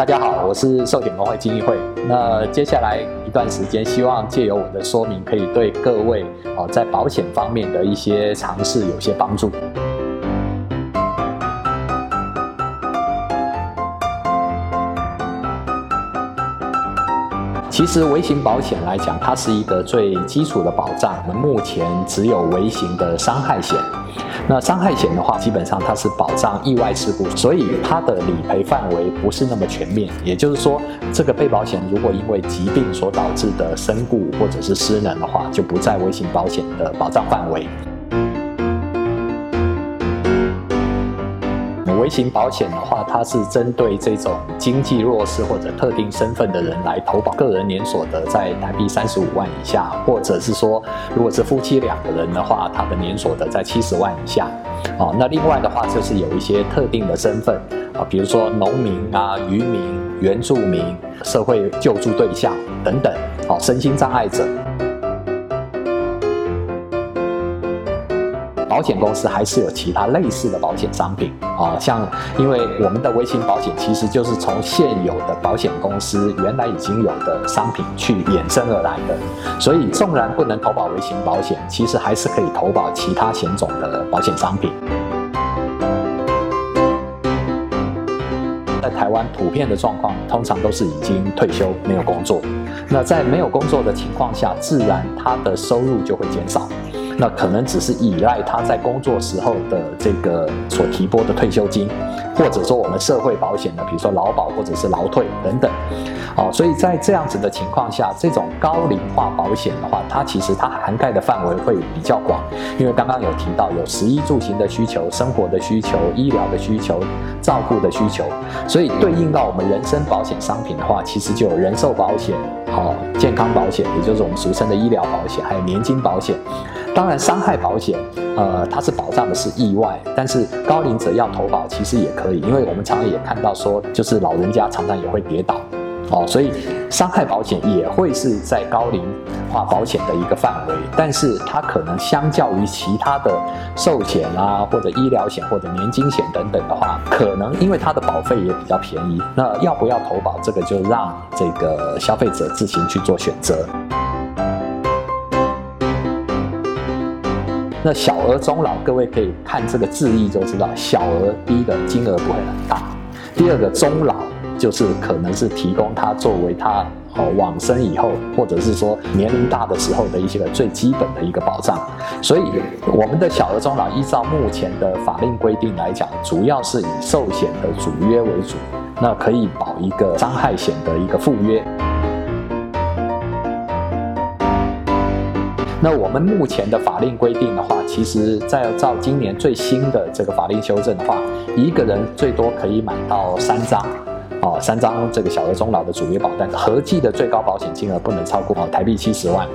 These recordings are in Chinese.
大家好，我是寿险公会金议会。那接下来一段时间，希望借由我的说明，可以对各位哦在保险方面的一些尝试有些帮助。其实微型保险来讲，它是一个最基础的保障。我们目前只有微型的伤害险。那伤害险的话，基本上它是保障意外事故，所以它的理赔范围不是那么全面。也就是说，这个被保险如果因为疾病所导致的身故或者是失能的话，就不在微型保险的保障范围。型保险的话，它是针对这种经济弱势或者特定身份的人来投保，个人年所得在台币三十五万以下，或者是说，如果是夫妻两个人的话，他的年所得在七十万以下。哦，那另外的话就是有一些特定的身份啊，比如说农民啊、渔民、原住民、社会救助对象等等，哦，身心障碍者。保险公司还是有其他类似的保险商品啊，像因为我们的微型保险其实就是从现有的保险公司原来已经有的商品去衍生而来的，所以纵然不能投保微型保险，其实还是可以投保其他险种的保险商品。在台湾普遍的状况，通常都是已经退休没有工作，那在没有工作的情况下，自然他的收入就会减少。那可能只是依赖他在工作时候的这个所提拨的退休金，或者说我们社会保险的，比如说劳保或者是劳退等等。哦，所以在这样子的情况下，这种高龄化保险的话，它其实它涵盖的范围会比较广，因为刚刚有提到有食衣住行的需求、生活的需求、医疗的需求、照顾的需求，所以对应到我们人身保险商品的话，其实就有人寿保险、好健康保险，也就是我们俗称的医疗保险，还有年金保险。当然，伤害保险，呃，它是保障的是意外，但是高龄者要投保其实也可以，因为我们常常也看到说，就是老人家常常也会跌倒。哦，所以伤害保险也会是在高龄化保险的一个范围，但是它可能相较于其他的寿险啊，或者医疗险或者年金险等等的话，可能因为它的保费也比较便宜，那要不要投保，这个就让这个消费者自行去做选择。那小额终老，各位可以看这个字义就知道，小额第一个金额不会很大，第二个终老。就是可能是提供他作为他哦往生以后，或者是说年龄大的时候的一些个最基本的一个保障。所以我们的小额终老依照目前的法令规定来讲，主要是以寿险的主约为主，那可以保一个伤害险的一个附约。那我们目前的法令规定的话，其实在照今年最新的这个法令修正的话，一个人最多可以买到三张。哦，三张这个小额终老的主约保单，合计的最高保险金额不能超过哦台币七十万。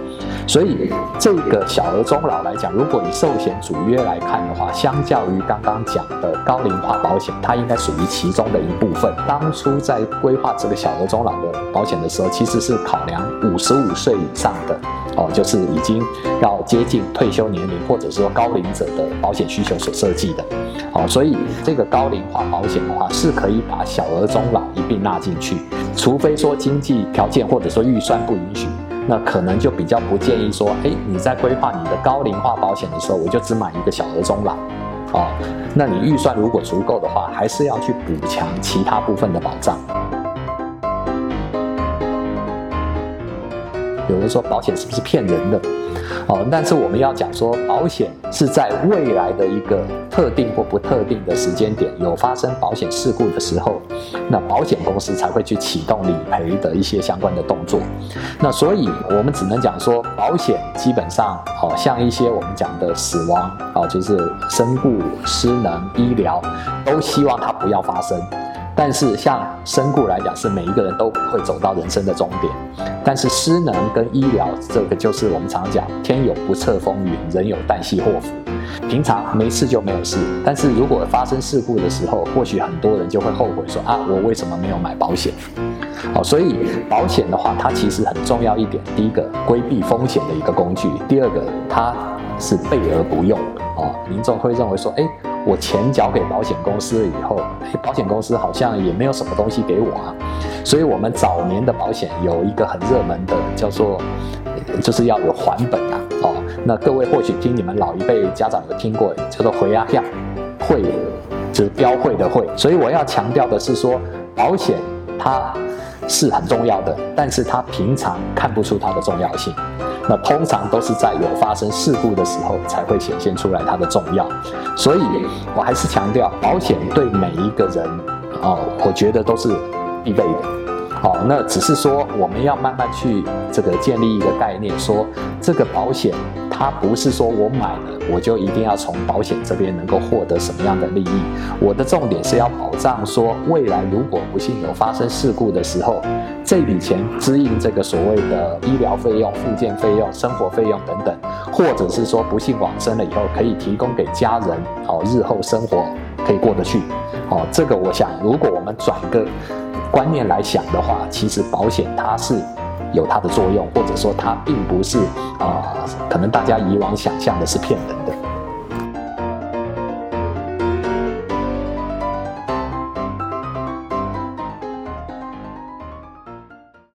所以这个小额终老来讲，如果以寿险主约来看的话，相较于刚刚讲的高龄化保险，它应该属于其中的一部分。当初在规划这个小额终老的保险的时候，其实是考量五十五岁以上的哦，就是已经要接近退休年龄，或者说高龄者的保险需求所设计的。好，所以这个高龄化保险的话，是可以把小额中老一并纳进去，除非说经济条件或者说预算不允许，那可能就比较不建议说，哎，你在规划你的高龄化保险的时候，我就只买一个小额中老，哦，那你预算如果足够的话，还是要去补强其他部分的保障。有人说保险是不是骗人的？哦，但是我们要讲说，保险是在未来的一个特定或不特定的时间点有发生保险事故的时候，那保险公司才会去启动理赔的一些相关的动作。那所以我们只能讲说，保险基本上，哦，像一些我们讲的死亡，哦，就是身故、失能、医疗，都希望它不要发生。但是像身故来讲，是每一个人都会走到人生的终点。但是失能跟医疗，这个就是我们常讲“天有不测风云，人有旦夕祸福”。平常没事就没有事，但是如果发生事故的时候，或许很多人就会后悔说：“啊，我为什么没有买保险？”好，所以保险的话，它其实很重要一点。第一个，规避风险的一个工具；第二个，它是备而不用。哦，民众会认为说：“哎。”我钱交给保险公司了以后，保险公司好像也没有什么东西给我啊。所以，我们早年的保险有一个很热门的，叫做就是要有还本啊。哦，那各位或许听你们老一辈家长有听过，叫做回压票，会就是标会的会。所以我要强调的是说，保险它是很重要的，但是它平常看不出它的重要性。那通常都是在有发生事故的时候才会显现出来它的重要，所以我还是强调，保险对每一个人，哦，我觉得都是必备的。好，那只是说我们要慢慢去这个建立一个概念，说这个保险它不是说我买了我就一定要从保险这边能够获得什么样的利益。我的重点是要保障说未来如果不幸有发生事故的时候，这笔钱支应这个所谓的医疗费用、附件费用、生活费用等等，或者是说不幸往生了以后可以提供给家人，好，日后生活可以过得去。哦，这个我想如果我们转个。观念来想的话，其实保险它是有它的作用，或者说它并不是啊，可能大家以往想象的是骗人。